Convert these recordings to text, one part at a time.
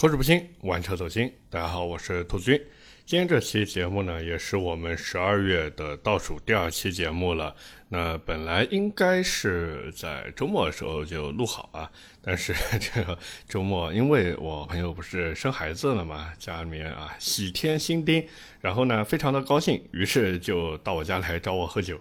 口齿不清，玩车走心。大家好，我是兔子君。今天这期节目呢，也是我们十二月的倒数第二期节目了。那本来应该是在周末的时候就录好啊，但是 这个周末，因为我朋友不是生孩子了嘛，家里面啊喜添新丁，然后呢非常的高兴，于是就到我家来找我喝酒。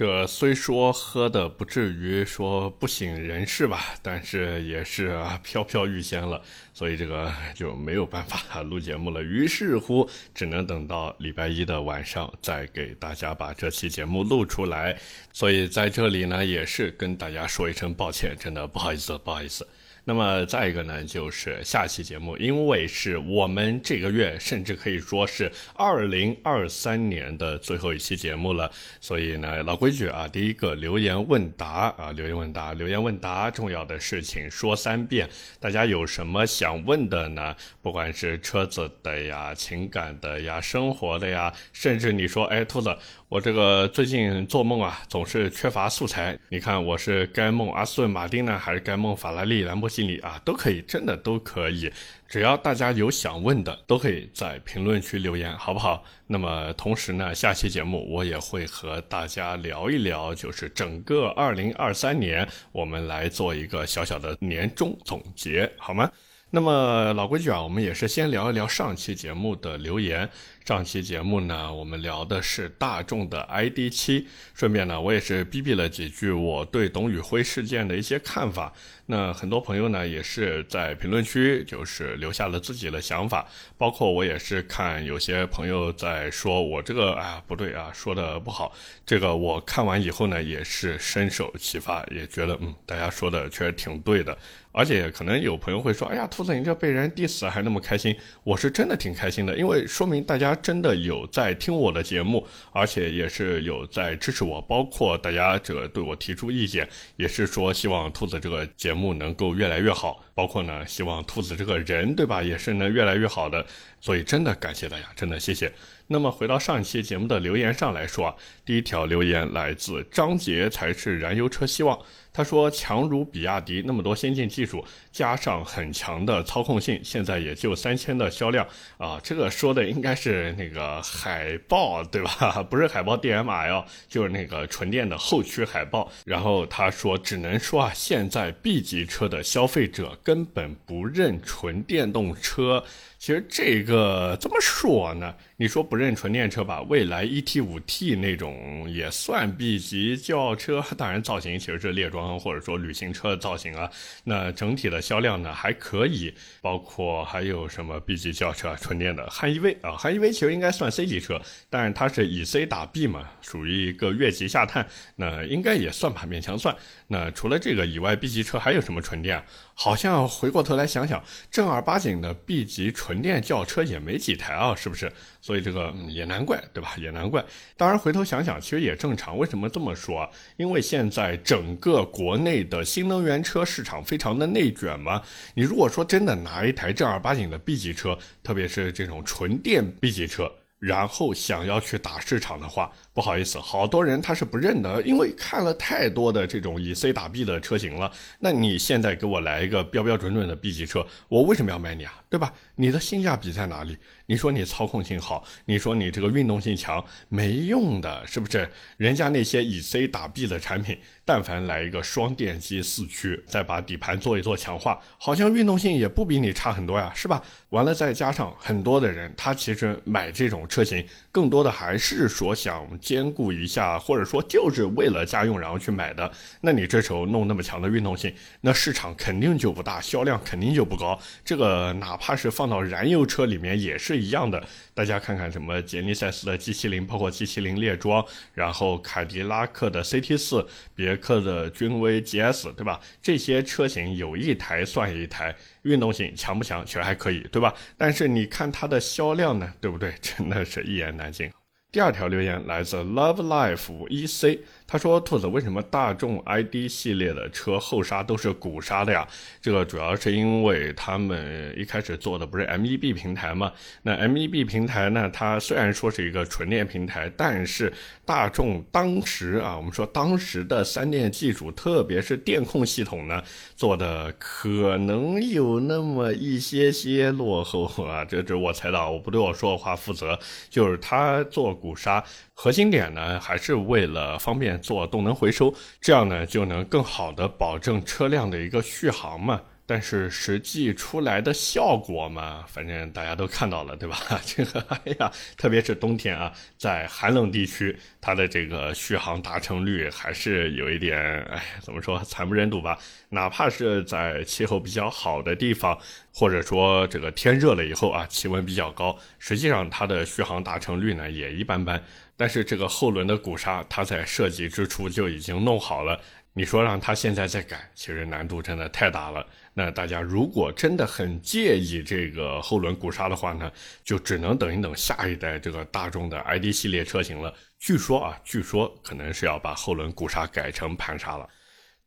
这虽说喝的不至于说不省人事吧，但是也是啊飘飘欲仙了，所以这个就没有办法录节目了。于是乎，只能等到礼拜一的晚上再给大家把这期节目录出来。所以在这里呢，也是跟大家说一声抱歉，真的不好意思，不好意思。那么再一个呢，就是下期节目，因为是我们这个月，甚至可以说是二零二三年的最后一期节目了，所以呢，老规矩啊，第一个留言问答啊，留言问答，留言问答，重要的事情说三遍，大家有什么想问的呢？不管是车子的呀、情感的呀、生活的呀，甚至你说，哎，兔子。我这个最近做梦啊，总是缺乏素材。你看，我是该梦阿斯顿马丁呢，还是该梦法拉利兰博基尼啊？都可以，真的都可以。只要大家有想问的，都可以在评论区留言，好不好？那么同时呢，下期节目我也会和大家聊一聊，就是整个二零二三年，我们来做一个小小的年终总结，好吗？那么老规矩啊，我们也是先聊一聊上期节目的留言。上期节目呢，我们聊的是大众的 ID.7，顺便呢，我也是逼逼了几句我对董宇辉事件的一些看法。那很多朋友呢，也是在评论区就是留下了自己的想法，包括我也是看有些朋友在说我这个啊不对啊，说的不好。这个我看完以后呢，也是深受启发，也觉得嗯，大家说的确实挺对的。而且可能有朋友会说，哎呀，兔子你这被人 diss 还那么开心，我是真的挺开心的，因为说明大家。他真的有在听我的节目，而且也是有在支持我，包括大家这个对我提出意见，也是说希望兔子这个节目能够越来越好，包括呢希望兔子这个人，对吧，也是能越来越好的。所以真的感谢大家，真的谢谢。那么回到上一期节目的留言上来说啊，第一条留言来自张杰，才是燃油车希望。他说：“强如比亚迪那么多先进技术，加上很强的操控性，现在也就三千的销量啊。”这个说的应该是那个海豹对吧？不是海豹 DM-L，就是那个纯电的后驱海豹。然后他说：“只能说啊，现在 B 级车的消费者根本不认纯电动车。”其实这个怎么说呢？你说不认纯电车吧，蔚来 ET 五 T 那种也算 B 级轿车，当然造型其实是列装或者说旅行车的造型啊。那整体的销量呢还可以，包括还有什么 B 级轿车纯电的汉 EV 啊，汉 EV 其实应该算 C 级车，但是它是以 C 打 B 嘛，属于一个越级下探，那应该也算吧，勉强算。那除了这个以外，B 级车还有什么纯电？好像回过头来想想，正儿八经的 B 级纯电轿车也没几台啊，是不是？所以这个也难怪，对吧？也难怪。当然回头想想，其实也正常。为什么这么说？因为现在整个国内的新能源车市场非常的内卷嘛。你如果说真的拿一台正儿八经的 B 级车，特别是这种纯电 B 级车，然后想要去打市场的话，不好意思，好多人他是不认的，因为看了太多的这种以 C 打 B 的车型了。那你现在给我来一个标标准准的 B 级车，我为什么要买你啊？对吧？你的性价比在哪里？你说你操控性好，你说你这个运动性强，没用的，是不是？人家那些以 C 打 B 的产品，但凡来一个双电机四驱，再把底盘做一做强化，好像运动性也不比你差很多呀，是吧？完了再加上很多的人，他其实买这种车型，更多的还是说想兼顾一下，或者说就是为了家用然后去买的。那你这时候弄那么强的运动性，那市场肯定就不大，销量肯定就不高。这个哪怕是放到燃油车里面也是。一样的，大家看看什么杰尼赛斯的 G70，包括 G70 猎装，然后凯迪拉克的 CT4，别克的君威 GS，对吧？这些车型有一台算一台，运动性强不强？其实还可以，对吧？但是你看它的销量呢，对不对？真的是一言难尽。第二条留言来自 Love Life EC。他说：“兔子，为什么大众 ID 系列的车后刹都是鼓刹的呀？这个主要是因为他们一开始做的不是 MEB 平台嘛。那 MEB 平台呢，它虽然说是一个纯电平台，但是大众当时啊，我们说当时的三电技术，特别是电控系统呢，做的可能有那么一些些落后啊。这这我猜到，我不对我说的话负责，就是他做鼓刹。”核心点呢，还是为了方便做动能回收，这样呢就能更好的保证车辆的一个续航嘛。但是实际出来的效果嘛，反正大家都看到了，对吧？这个，哎呀，特别是冬天啊，在寒冷地区，它的这个续航达成率还是有一点，哎，怎么说，惨不忍睹吧？哪怕是在气候比较好的地方，或者说这个天热了以后啊，气温比较高，实际上它的续航达成率呢也一般般。但是这个后轮的鼓刹，它在设计之初就已经弄好了。你说让它现在再改，其实难度真的太大了。那大家如果真的很介意这个后轮鼓刹的话呢，就只能等一等下一代这个大众的 ID 系列车型了。据说啊，据说可能是要把后轮鼓刹改成盘刹了。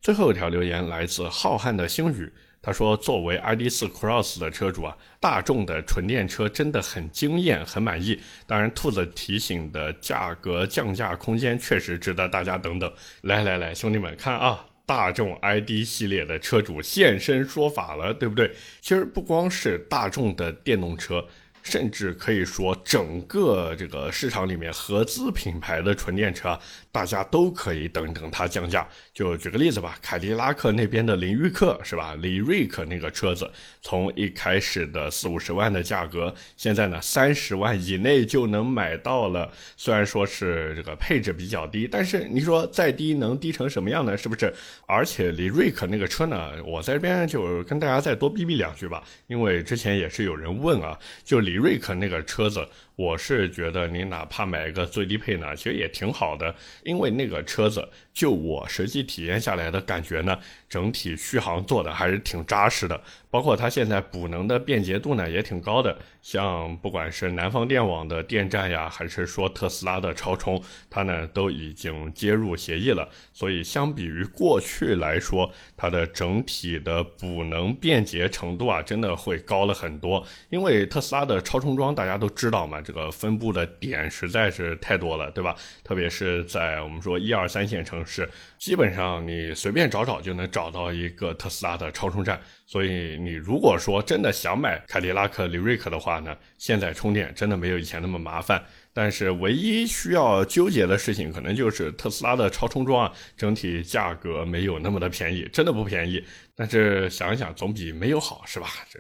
最后一条留言来自浩瀚的星宇。他说：“作为 ID.4 Cross 的车主啊，大众的纯电车真的很惊艳，很满意。当然，兔子提醒的价格降价空间确实值得大家等等。来来来，兄弟们看啊，大众 ID 系列的车主现身说法了，对不对？其实不光是大众的电动车。”甚至可以说，整个这个市场里面合资品牌的纯电车，大家都可以等等它降价。就举个例子吧，凯迪拉克那边的林域克是吧？李瑞克那个车子，从一开始的四五十万的价格，现在呢三十万以内就能买到了。虽然说是这个配置比较低，但是你说再低能低成什么样呢？是不是？而且李瑞克那个车呢，我在这边就跟大家再多逼逼两句吧，因为之前也是有人问啊，就李。瑞克那个车子。我是觉得你哪怕买一个最低配呢，其实也挺好的，因为那个车子就我实际体验下来的感觉呢，整体续航做的还是挺扎实的，包括它现在补能的便捷度呢也挺高的，像不管是南方电网的电站呀，还是说特斯拉的超充，它呢都已经接入协议了，所以相比于过去来说，它的整体的补能便捷程度啊，真的会高了很多，因为特斯拉的超充桩大家都知道嘛。这个分布的点实在是太多了，对吧？特别是在我们说一二三线城市，基本上你随便找找就能找到一个特斯拉的超充站。所以你如果说真的想买凯迪拉克李瑞克的话呢，现在充电真的没有以前那么麻烦。但是唯一需要纠结的事情，可能就是特斯拉的超充桩啊，整体价格没有那么的便宜，真的不便宜。但是想一想，总比没有好，是吧？这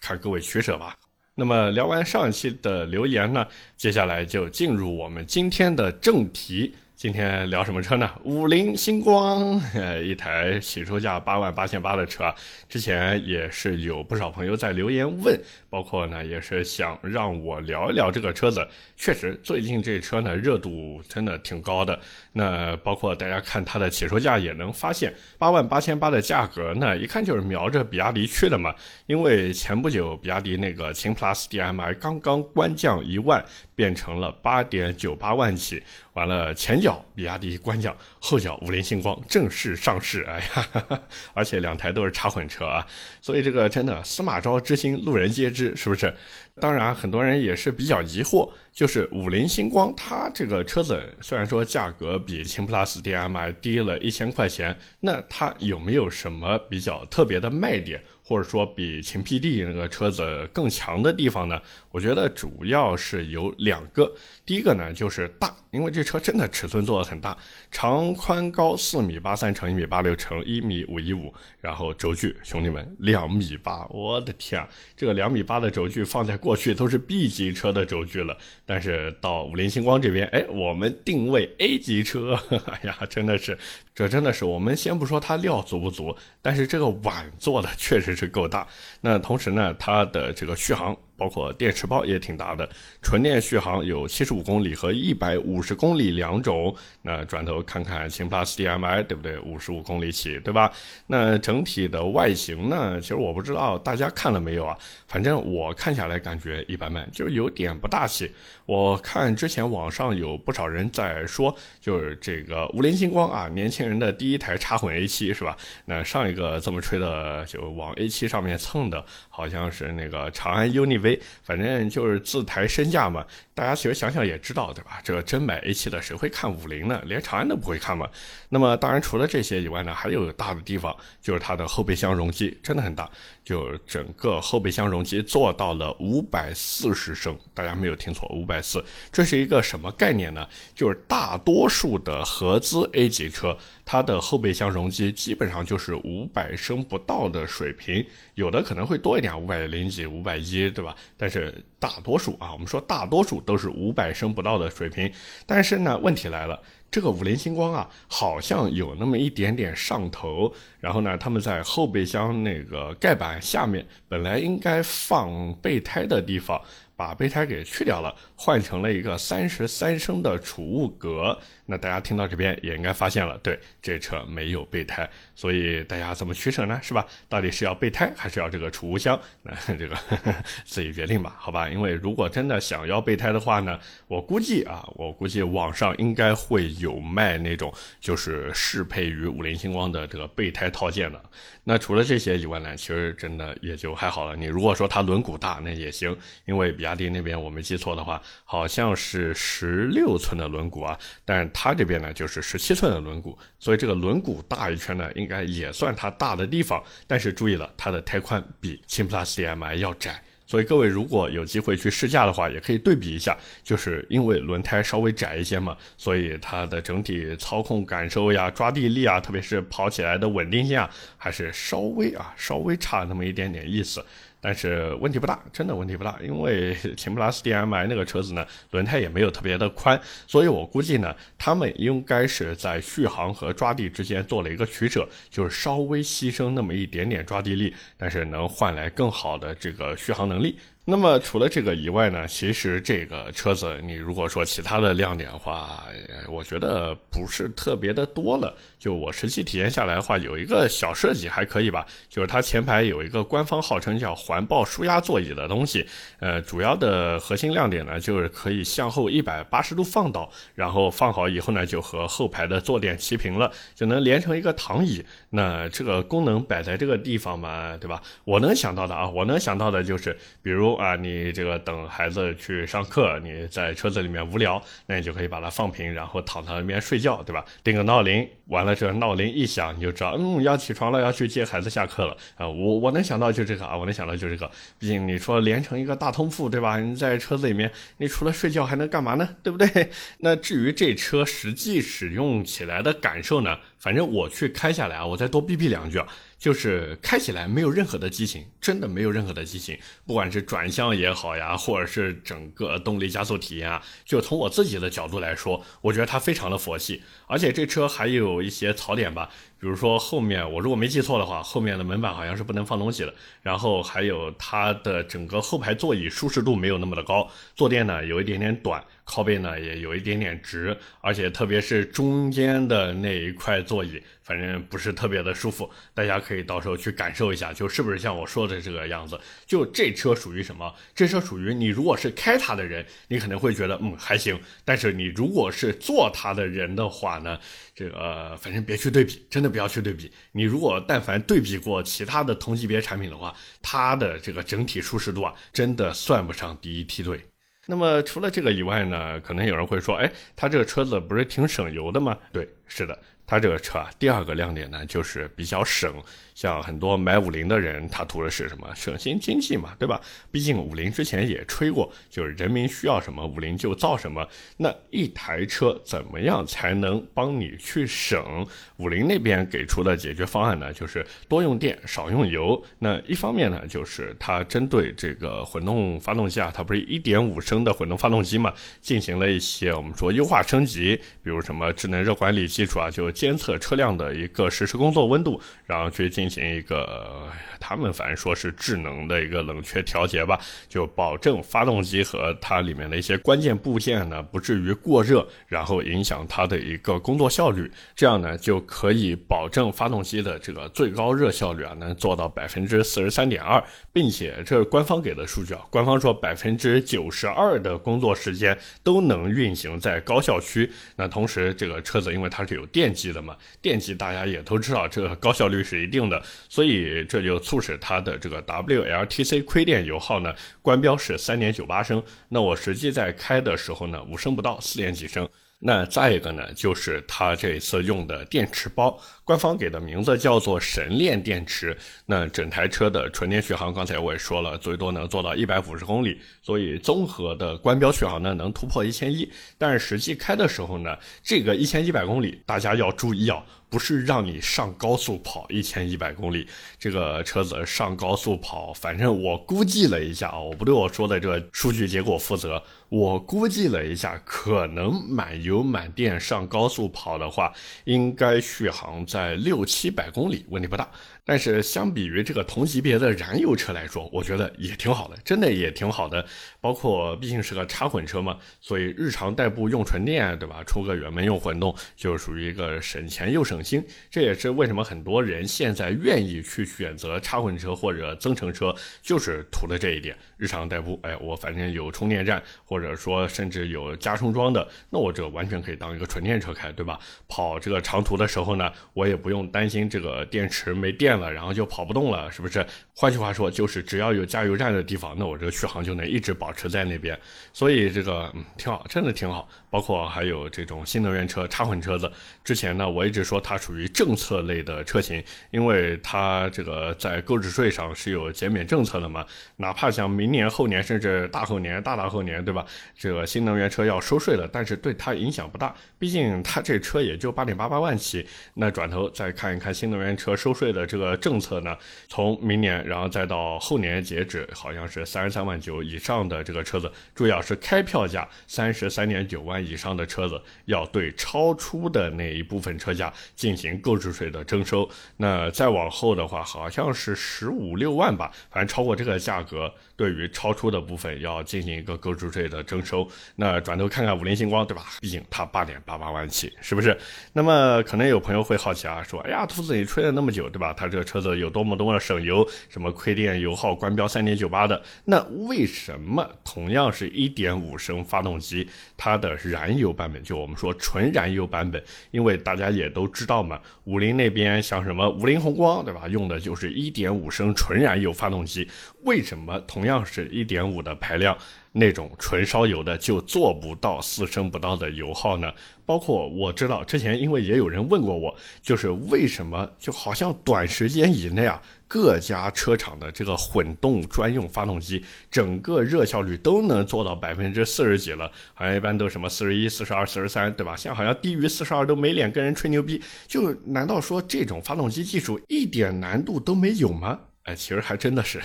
看各位取舍吧。那么聊完上一期的留言呢，接下来就进入我们今天的正题。今天聊什么车呢？五菱星光，呃，一台起售价八万八千八的车，之前也是有不少朋友在留言问，包括呢也是想让我聊一聊这个车子。确实，最近这车呢热度真的挺高的。那包括大家看它的起售价也能发现，八万八千八的价格，那一看就是瞄着比亚迪去的嘛。因为前不久比亚迪那个秦 PLUS DM-i 刚刚官降一万，变成了八点九八万起。完了，前脚比亚迪官降，后脚五菱星光正式上市，哎呀，而且两台都是插混车啊，所以这个真的司马昭之心，路人皆知，是不是？当然，很多人也是比较疑惑，就是五菱星光它这个车子虽然说价格比秦 PLUS DM-i 低了一千块钱，那它有没有什么比较特别的卖点？或者说比秦 PD 那个车子更强的地方呢？我觉得主要是有两个。第一个呢就是大，因为这车真的尺寸做的很大，长宽高四米八三乘一米八六乘一米五一五，然后轴距兄弟们两米八，我的天啊，这个两米八的轴距放在过去都是 B 级车的轴距了，但是到五菱星光这边，哎，我们定位 A 级车，哎呀，真的是，这真的是我们先不说它料足不足，但是这个碗做的确实。是够大，那同时呢，它的这个续航包括电池包也挺大的，纯电续航有七十五公里和一百五十公里两种。那转头看看秦 PLUS DM-i，对不对？五十五公里起，对吧？那整体的外形呢？其实我不知道大家看了没有啊？反正我看下来感觉一般般，就有点不大气。我看之前网上有不少人在说，就是这个五菱星光啊，年轻人的第一台插混 A7 是吧？那上一个这么吹的，就往 A7 上面蹭的，好像是那个长安 UNI 反正就是自抬身价嘛。大家其实想想也知道，对吧？这个真买 A7 的谁会看五菱呢？连长安都不会看嘛。那么当然除了这些以外呢，还有大的地方，就是它的后备箱容积真的很大，就整个后备箱容积做到了五百四十升，大家没有听错，五百四。这是一个什么概念呢？就是大多数的合资 A 级车，它的后备箱容积基本上就是五百升不到的水平，有的可能会多一点，五百零几、五百一，对吧？但是大多数啊，我们说大多数。都是五百升不到的水平，但是呢，问题来了，这个五菱星光啊，好像有那么一点点上头。然后呢，他们在后备箱那个盖板下面，本来应该放备胎的地方。把备胎给去掉了，换成了一个三十三升的储物格。那大家听到这边也应该发现了，对，这车没有备胎，所以大家怎么取舍呢？是吧？到底是要备胎还是要这个储物箱？那这个 自己决定吧，好吧？因为如果真的想要备胎的话呢，我估计啊，我估计网上应该会有卖那种就是适配于五菱星光的这个备胎套件的。那除了这些以外呢，其实真的也就还好了。你如果说它轮毂大，那也行，因为比亚迪那边我没记错的话，好像是十六寸的轮毂啊，但它这边呢就是十七寸的轮毂，所以这个轮毂大一圈呢，应该也算它大的地方。但是注意了，它的胎宽比秦 PLUS DM-i 要窄。所以各位如果有机会去试驾的话，也可以对比一下，就是因为轮胎稍微窄一些嘛，所以它的整体操控感受呀、抓地力啊，特别是跑起来的稳定性啊，还是稍微啊稍微差那么一点点意思。但是问题不大，真的问题不大，因为 秦 PLUS DM-i 那个车子呢，轮胎也没有特别的宽，所以我估计呢，他们应该是在续航和抓地之间做了一个取舍，就是稍微牺牲那么一点点抓地力，但是能换来更好的这个续航能力。那么除了这个以外呢，其实这个车子你如果说其他的亮点的话，我觉得不是特别的多了。就我实际体验下来的话，有一个小设计还可以吧，就是它前排有一个官方号称叫环抱舒压座椅的东西。呃，主要的核心亮点呢，就是可以向后一百八十度放倒，然后放好以后呢，就和后排的坐垫齐平了，就能连成一个躺椅。那这个功能摆在这个地方嘛，对吧？我能想到的啊，我能想到的就是，比如。啊，你这个等孩子去上课，你在车子里面无聊，那你就可以把它放平，然后躺在那边睡觉，对吧？定个闹铃，完了这闹铃一响，你就知道，嗯，要起床了，要去接孩子下课了啊。我我能想到就这个啊，我能想到就这个。毕竟你说连成一个大通铺，对吧？你在车子里面，你除了睡觉还能干嘛呢？对不对？那至于这车实际使用起来的感受呢？反正我去开下来啊，我再多逼逼两句啊。就是开起来没有任何的激情，真的没有任何的激情，不管是转向也好呀，或者是整个动力加速体验啊，就从我自己的角度来说，我觉得它非常的佛系，而且这车还有一些槽点吧。比如说后面，我如果没记错的话，后面的门板好像是不能放东西的。然后还有它的整个后排座椅舒适度没有那么的高，坐垫呢有一点点短，靠背呢也有一点点直，而且特别是中间的那一块座椅，反正不是特别的舒服。大家可以到时候去感受一下，就是不是像我说的这个样子。就这车属于什么？这车属于你如果是开它的人，你可能会觉得嗯还行。但是你如果是坐它的人的话呢？这个反正别去对比，真的不要去对比。你如果但凡对比过其他的同级别产品的话，它的这个整体舒适度啊，真的算不上第一梯队。那么除了这个以外呢，可能有人会说，哎，它这个车子不是挺省油的吗？对，是的。它这个车啊，第二个亮点呢，就是比较省。像很多买五菱的人，他图的是什么？省心经济嘛，对吧？毕竟五菱之前也吹过，就是人民需要什么，五菱就造什么。那一台车怎么样才能帮你去省？五菱那边给出的解决方案呢，就是多用电，少用油。那一方面呢，就是它针对这个混动发动机啊，它不是一点五升的混动发动机嘛，进行了一些我们说优化升级，比如什么智能热管理技术啊，就。监测车辆的一个实时工作温度，然后去进行一个他们反正说是智能的一个冷却调节吧，就保证发动机和它里面的一些关键部件呢不至于过热，然后影响它的一个工作效率。这样呢就可以保证发动机的这个最高热效率啊能做到百分之四十三点二，并且这是官方给的数据啊，官方说百分之九十二的工作时间都能运行在高效区。那同时这个车子因为它是有电机记得吗，电机大家也都知道这个高效率是一定的，所以这就促使它的这个 WLTC 亏电油耗呢官标是三点九八升，那我实际在开的时候呢五升不到，四点几升。那再一个呢，就是它这次用的电池包，官方给的名字叫做神链电池。那整台车的纯电续航，刚才我也说了，最多能做到一百五十公里，所以综合的官标续航呢能突破一千一。但是实际开的时候呢，这个一千一百公里，大家要注意啊。不是让你上高速跑一千一百公里，这个车子上高速跑，反正我估计了一下啊，我不对我说的这个数据结果负责。我估计了一下，可能满油满电上高速跑的话，应该续航在六七百公里，问题不大。但是相比于这个同级别的燃油车来说，我觉得也挺好的，真的也挺好的。包括毕竟是个插混车嘛，所以日常代步用纯电，对吧？出个远门用混动，就属于一个省钱又省心。这也是为什么很多人现在愿意去选择插混车或者增程车，就是图的这一点。日常代步，哎，我反正有充电站，或者或者说甚至有加充装的，那我这完全可以当一个纯电车开，对吧？跑这个长途的时候呢，我也不用担心这个电池没电。了，然后就跑不动了，是不是？换句话说，就是只要有加油站的地方，那我这个续航就能一直保持在那边。所以这个嗯挺好，真的挺好。包括还有这种新能源车、插混车子，之前呢我一直说它属于政策类的车型，因为它这个在购置税上是有减免政策的嘛。哪怕像明年、后年，甚至大后年、大大后年，对吧？这个新能源车要收税了，但是对它影响不大，毕竟它这车也就八点八八万起。那转头再看一看新能源车收税的这个政策呢，从明年然后再到后年截止，好像是三十三万九以上的这个车子，主要是开票价三十三点九万。以上的车子要对超出的那一部分车价进行购置税的征收，那再往后的话，好像是十五六万吧，反正超过这个价格。对于超出的部分要进行一个购置税的的征收，那转头看看五菱星光，对吧？毕竟它八点八八万起，是不是？那么可能有朋友会好奇啊，说，哎呀，兔子你吹了那么久，对吧？它这个车子有多么多么省油，什么亏电油耗官标三点九八的，那为什么同样是一点五升发动机，它的燃油版本，就我们说纯燃油版本，因为大家也都知道嘛，五菱那边像什么五菱宏光，对吧？用的就是一点五升纯燃油发动机，为什么同样是一点五的排量，那种纯烧油的就做不到四升不到的油耗呢？包括我知道之前，因为也有人问过我，就是为什么就好像短时间以内啊，各家车厂的这个混动专用发动机整个热效率都能做到百分之四十几了，好像一般都什么四十一、四十二、四十三，对吧？现在好像低于四十二都没脸跟人吹牛逼，就难道说这种发动机技术一点难度都没有吗？哎，其实还真的是，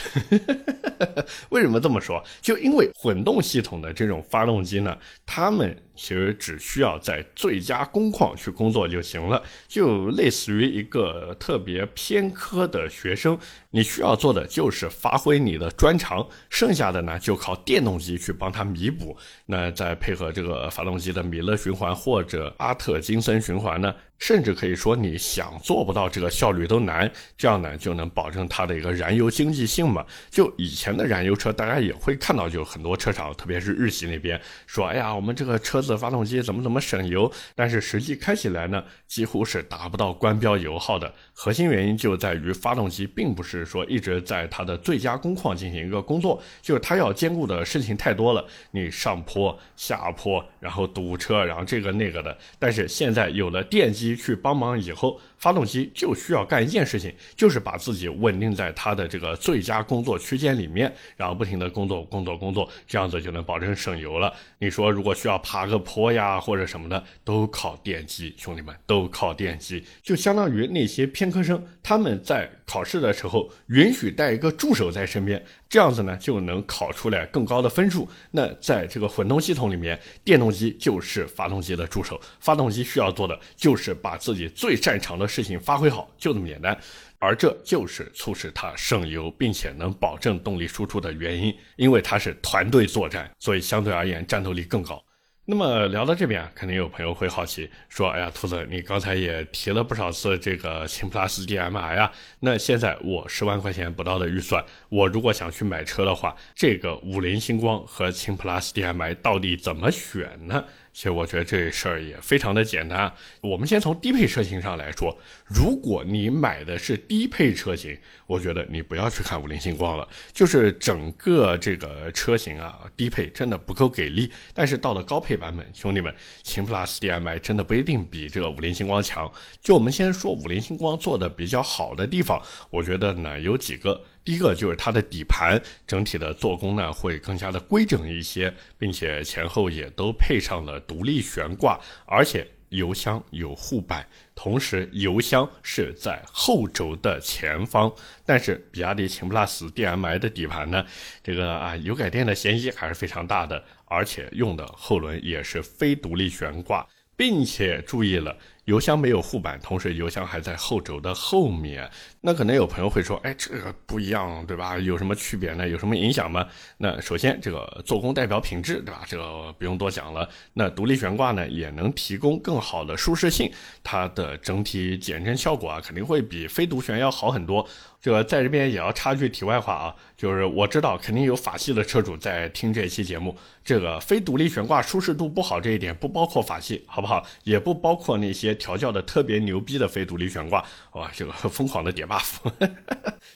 为什么这么说？就因为混动系统的这种发动机呢，它们。其实只需要在最佳工况去工作就行了，就类似于一个特别偏科的学生，你需要做的就是发挥你的专长，剩下的呢就靠电动机去帮他弥补。那再配合这个发动机的米勒循环或者阿特金森循环呢，甚至可以说你想做不到这个效率都难。这样呢就能保证它的一个燃油经济性嘛。就以前的燃油车，大家也会看到，就很多车厂，特别是日系那边说，哎呀，我们这个车子。发动机怎么怎么省油，但是实际开起来呢，几乎是达不到官标油耗的。核心原因就在于发动机并不是说一直在它的最佳工况进行一个工作，就是它要兼顾的事情太多了。你上坡、下坡，然后堵车，然后这个那个的。但是现在有了电机去帮忙以后。发动机就需要干一件事情，就是把自己稳定在它的这个最佳工作区间里面，然后不停的工作、工作、工作，这样子就能保证省油了。你说如果需要爬个坡呀或者什么的，都靠电机，兄弟们都靠电机，就相当于那些偏科生他们在。考试的时候允许带一个助手在身边，这样子呢就能考出来更高的分数。那在这个混动系统里面，电动机就是发动机的助手，发动机需要做的就是把自己最擅长的事情发挥好，就这么简单。而这就是促使它省油并且能保证动力输出的原因，因为它是团队作战，所以相对而言战斗力更高。那么聊到这边啊，肯定有朋友会好奇说：“哎呀，兔子，你刚才也提了不少次这个秦 PLUS DM-i 啊，那现在我十万块钱不到的预算，我如果想去买车的话，这个五菱星光和秦 PLUS DM-i 到底怎么选呢？”其实我觉得这事儿也非常的简单。我们先从低配车型上来说，如果你买的是低配车型，我觉得你不要去看五菱星光了，就是整个这个车型啊，低配真的不够给力。但是到了高配版本，兄弟们，秦 PLUS DM-i 真的不一定比这个五菱星光强。就我们先说五菱星光做的比较好的地方，我觉得呢有几个。第一个就是它的底盘整体的做工呢会更加的规整一些，并且前后也都配上了独立悬挂，而且油箱有护板，同时油箱是在后轴的前方。但是比亚迪秦 PLUS DM-i 的底盘呢，这个啊油改电的嫌疑还是非常大的，而且用的后轮也是非独立悬挂，并且注意了。油箱没有护板，同时油箱还在后轴的后面。那可能有朋友会说，哎，这个不一样，对吧？有什么区别呢？有什么影响吗？那首先，这个做工代表品质，对吧？这个不用多讲了。那独立悬挂呢，也能提供更好的舒适性，它的整体减震效果啊，肯定会比非独悬要好很多。这个在这边也要插句题外话啊，就是我知道肯定有法系的车主在听这期节目，这个非独立悬挂舒适度不好这一点不包括法系，好不好？也不包括那些调教的特别牛逼的非独立悬挂，哇，这个疯狂的叠 buff，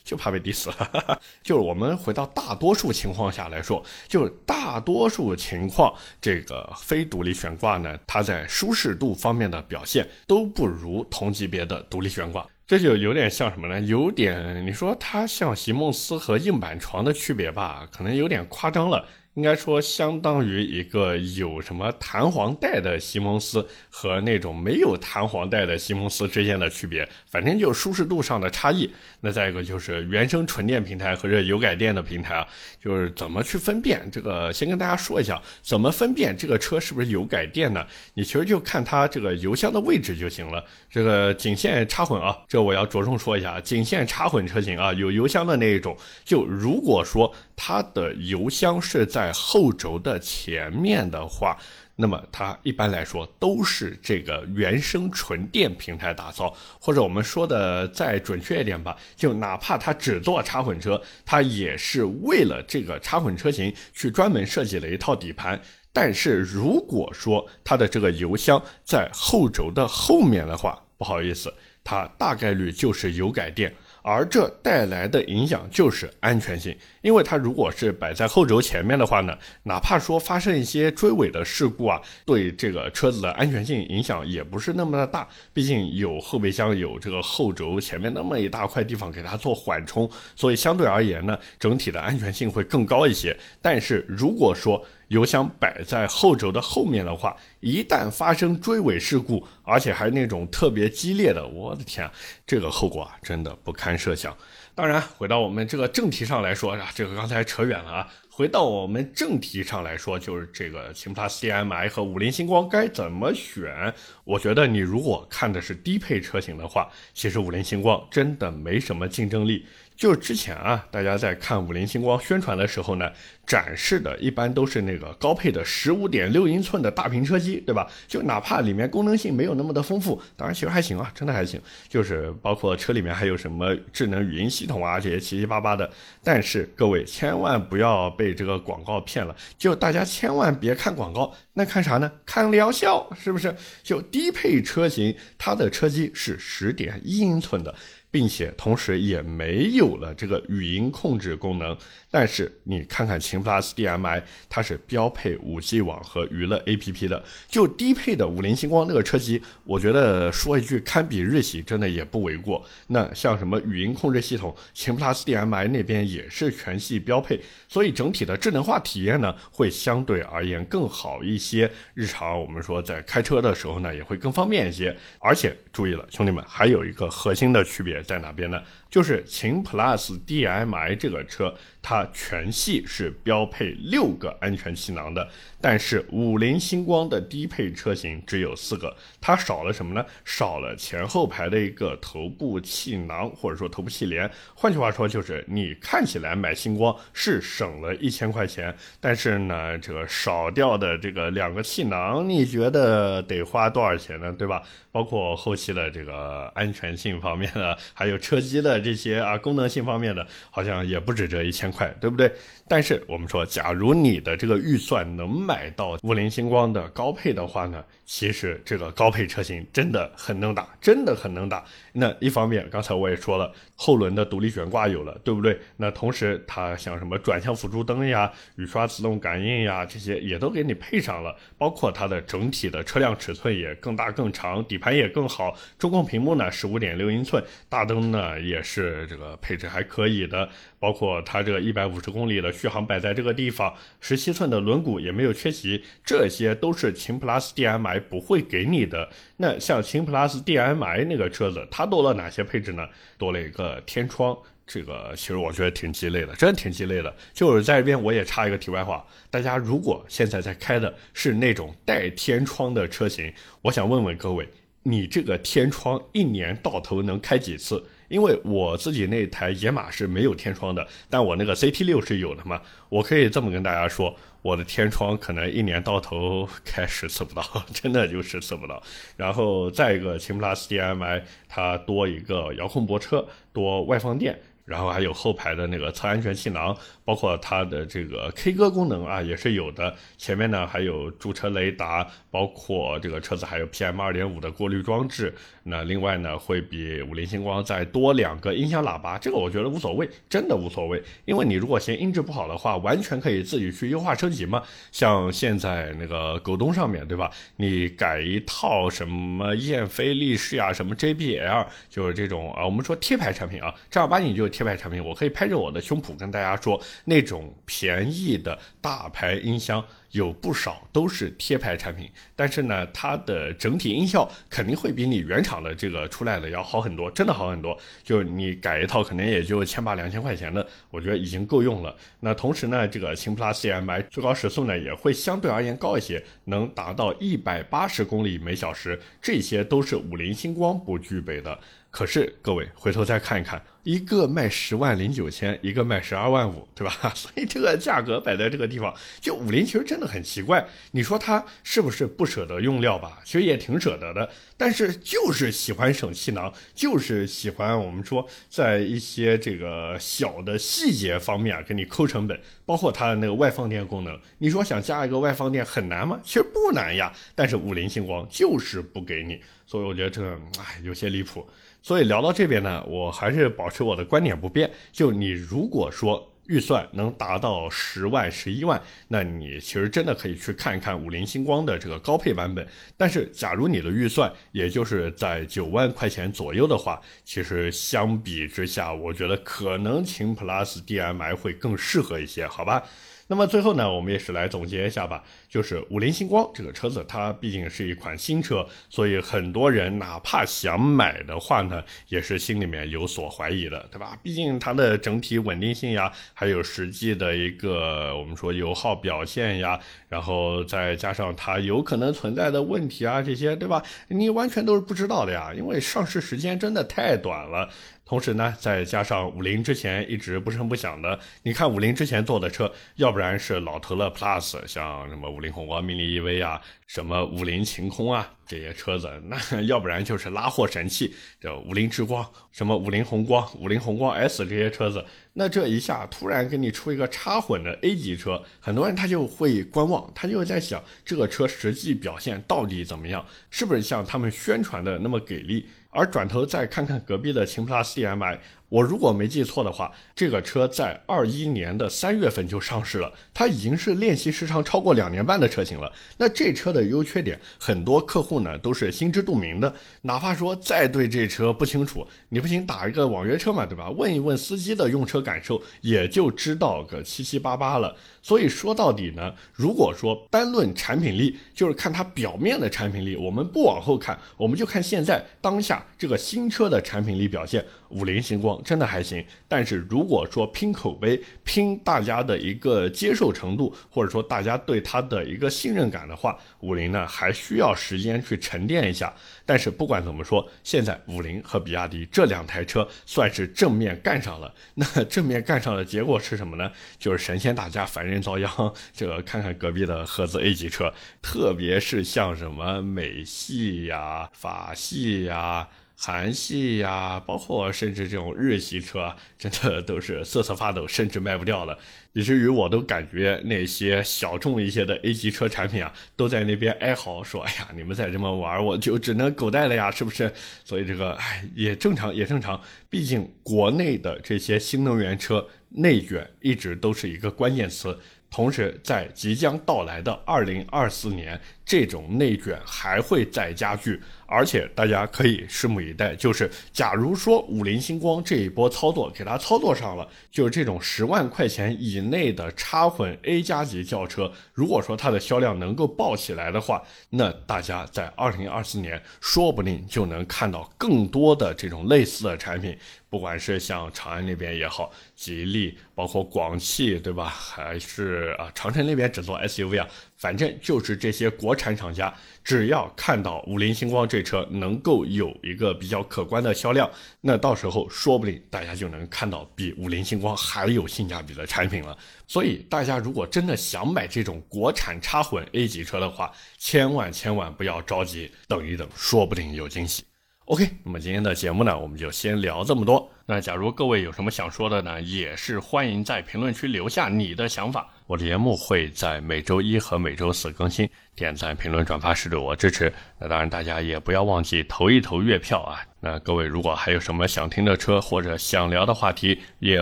就怕被滴死 了。就是我们回到大多数情况下来说，就大多数情况，这个非独立悬挂呢，它在舒适度方面的表现都不如同级别的独立悬挂。这就有点像什么呢？有点你说它像席梦思和硬板床的区别吧，可能有点夸张了。应该说，相当于一个有什么弹簧带的席梦思和那种没有弹簧带的席梦思之间的区别，反正就舒适度上的差异。那再一个就是原生纯电平台和这油改电的平台啊，就是怎么去分辨这个？先跟大家说一下，怎么分辨这个车是不是油改电呢？你其实就看它这个油箱的位置就行了。这个仅限插混啊，这我要着重说一下，仅限插混车型啊，有油箱的那一种，就如果说。它的油箱是在后轴的前面的话，那么它一般来说都是这个原生纯电平台打造，或者我们说的再准确一点吧，就哪怕它只做插混车，它也是为了这个插混车型去专门设计了一套底盘。但是如果说它的这个油箱在后轴的后面的话，不好意思，它大概率就是油改电。而这带来的影响就是安全性，因为它如果是摆在后轴前面的话呢，哪怕说发生一些追尾的事故啊，对这个车子的安全性影响也不是那么的大，毕竟有后备箱，有这个后轴前面那么一大块地方给它做缓冲，所以相对而言呢，整体的安全性会更高一些。但是如果说，油箱摆在后轴的后面的话，一旦发生追尾事故，而且还那种特别激烈的，我的天，这个后果啊，真的不堪设想。当然，回到我们这个正题上来说啊，这个刚才扯远了啊。回到我们正题上来说，就是这个秦 PLUS DM-i 和五菱星光该怎么选？我觉得你如果看的是低配车型的话，其实五菱星光真的没什么竞争力。就是之前啊，大家在看五菱星光宣传的时候呢，展示的一般都是那个高配的十五点六英寸的大屏车机，对吧？就哪怕里面功能性没有那么的丰富，当然其实还行啊，真的还行。就是包括车里面还有什么智能语音系统啊，这些七七八八的。但是各位千万不要被这个广告骗了，就大家千万别看广告，那看啥呢？看疗效，是不是？就低配车型，它的车机是十点一英寸的。并且同时也没有了这个语音控制功能。但是你看看秦 PLUS DM-i，它是标配 5G 网和娱乐 APP 的。就低配的五菱星光那个车机，我觉得说一句堪比日系，真的也不为过。那像什么语音控制系统，秦 PLUS DM-i 那边也是全系标配，所以整体的智能化体验呢，会相对而言更好一些。日常我们说在开车的时候呢，也会更方便一些。而且注意了，兄弟们，还有一个核心的区别在哪边呢？就是秦 PLUS DM-i 这个车。它全系是标配六个安全气囊的，但是五菱星光的低配车型只有四个，它少了什么呢？少了前后排的一个头部气囊或者说头部气帘。换句话说，就是你看起来买星光是省了一千块钱，但是呢，这个少掉的这个两个气囊，你觉得得花多少钱呢？对吧？包括后期的这个安全性方面的，还有车机的这些啊功能性方面的，好像也不止这一千块，对不对？但是我们说，假如你的这个预算能买到五菱星光的高配的话呢，其实这个高配车型真的很能打，真的很能打。那一方面，刚才我也说了，后轮的独立悬挂有了，对不对？那同时它像什么转向辅助灯呀、雨刷自动感应呀，这些也都给你配上了，包括它的整体的车辆尺寸也更大更长，底盘也更好，中控屏幕呢十五点六英寸，大灯呢也是是这个配置还可以的。包括它这个一百五十公里的续航摆在这个地方，十七寸的轮毂也没有缺席，这些都是秦 PLUS DM-i 不会给你的。那像秦 PLUS DM-i 那个车子，它多了哪些配置呢？多了一个天窗，这个其实我觉得挺鸡肋的，真的挺鸡肋的。就是在这边我也插一个题外话，大家如果现在在开的是那种带天窗的车型，我想问问各位，你这个天窗一年到头能开几次？因为我自己那台野马是没有天窗的，但我那个 CT 六是有的嘛。我可以这么跟大家说，我的天窗可能一年到头开十次不到，真的就十次不到。然后再一个，秦 PLUS DM-i 它多一个遥控泊车，多外放电。然后还有后排的那个侧安全气囊，包括它的这个 K 歌功能啊，也是有的。前面呢还有驻车雷达，包括这个车子还有 PM 二点五的过滤装置。那另外呢，会比五菱星光再多两个音响喇叭，这个我觉得无所谓，真的无所谓。因为你如果嫌音质不好的话，完全可以自己去优化升级嘛。像现在那个狗东上面对吧？你改一套什么燕飞利仕啊，什么 JBL，就是这种啊，我们说贴牌产品啊，正儿八经就是。贴牌产品，我可以拍着我的胸脯跟大家说，那种便宜的大牌音箱有不少都是贴牌产品，但是呢，它的整体音效肯定会比你原厂的这个出来的要好很多，真的好很多。就你改一套，可能也就千八两千块钱的，我觉得已经够用了。那同时呢，这个秦 PLUS CMI 最高时速呢也会相对而言高一些，能达到一百八十公里每小时，这些都是五菱星光不具备的。可是各位回头再看一看，一个卖十万零九千，一个卖十二万五，对吧？所以这个价格摆在这个地方，就五菱其实真的很奇怪。你说他是不是不舍得用料吧？其实也挺舍得的，但是就是喜欢省气囊，就是喜欢我们说在一些这个小的细节方面啊，给你抠成本。包括它的那个外放电功能，你说想加一个外放电很难吗？其实不难呀，但是五菱星光就是不给你，所以我觉得这个哎有些离谱。所以聊到这边呢，我还是保持我的观点不变。就你如果说预算能达到十万、十一万，那你其实真的可以去看一看五菱星光的这个高配版本。但是，假如你的预算也就是在九万块钱左右的话，其实相比之下，我觉得可能秦 PLUS DM-i 会更适合一些，好吧？那么最后呢，我们也是来总结一下吧。就是五菱星光这个车子，它毕竟是一款新车，所以很多人哪怕想买的话呢，也是心里面有所怀疑的，对吧？毕竟它的整体稳定性呀，还有实际的一个我们说油耗表现呀，然后再加上它有可能存在的问题啊，这些对吧？你完全都是不知道的呀，因为上市时间真的太短了。同时呢，再加上五菱之前一直不声不响的，你看五菱之前做的车，要不然是老头乐 Plus，像什么五菱宏光、mini EV 啊，什么五菱晴空啊这些车子，那 要不然就是拉货神器，叫五菱之光，什么五菱宏光、五菱宏光 S 这些车子，那这一下突然给你出一个插混的 A 级车，很多人他就会观望，他就在想这个车实际表现到底怎么样，是不是像他们宣传的那么给力？而转头再看看隔壁的秦 PLUS DM-i。我如果没记错的话，这个车在二一年的三月份就上市了，它已经是练习时长超过两年半的车型了。那这车的优缺点，很多客户呢都是心知肚明的。哪怕说再对这车不清楚，你不行打一个网约车嘛，对吧？问一问司机的用车感受，也就知道个七七八八了。所以说到底呢，如果说单论产品力，就是看它表面的产品力，我们不往后看，我们就看现在当下这个新车的产品力表现，五菱星光。真的还行，但是如果说拼口碑、拼大家的一个接受程度，或者说大家对它的一个信任感的话，五菱呢还需要时间去沉淀一下。但是不管怎么说，现在五菱和比亚迪这两台车算是正面干上了。那正面干上的结果是什么呢？就是神仙打架，凡人遭殃。这个看看隔壁的合资 A 级车，特别是像什么美系呀、法系呀。韩系呀，包括甚至这种日系车，真的都是瑟瑟发抖，甚至卖不掉了。以至于我都感觉那些小众一些的 A 级车产品啊，都在那边哀嚎说：“哎呀，你们再这么玩，我就只能狗带了呀，是不是？”所以这个哎也正常，也正常。毕竟国内的这些新能源车内卷一直都是一个关键词。同时，在即将到来的二零二四年，这种内卷还会再加剧。而且大家可以拭目以待，就是假如说五菱星光这一波操作给它操作上了，就是这种十万块钱以内的插混 A 加级轿车，如果说它的销量能够爆起来的话，那大家在二零二四年说不定就能看到更多的这种类似的产品。不管是像长安那边也好，吉利，包括广汽，对吧？还是啊，长城那边只做 SUV 啊，反正就是这些国产厂家，只要看到五菱星光这车能够有一个比较可观的销量，那到时候说不定大家就能看到比五菱星光还有性价比的产品了。所以大家如果真的想买这种国产插混 A 级车的话，千万千万不要着急，等一等，说不定有惊喜。OK，那么今天的节目呢，我们就先聊这么多。那假如各位有什么想说的呢，也是欢迎在评论区留下你的想法。我的节目会在每周一和每周四更新，点赞、评论、转发是对我支持。那当然，大家也不要忘记投一投月票啊。那各位如果还有什么想听的车或者想聊的话题，也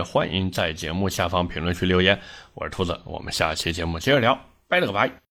欢迎在节目下方评论区留言。我是兔子，我们下期节目接着聊，拜了个拜。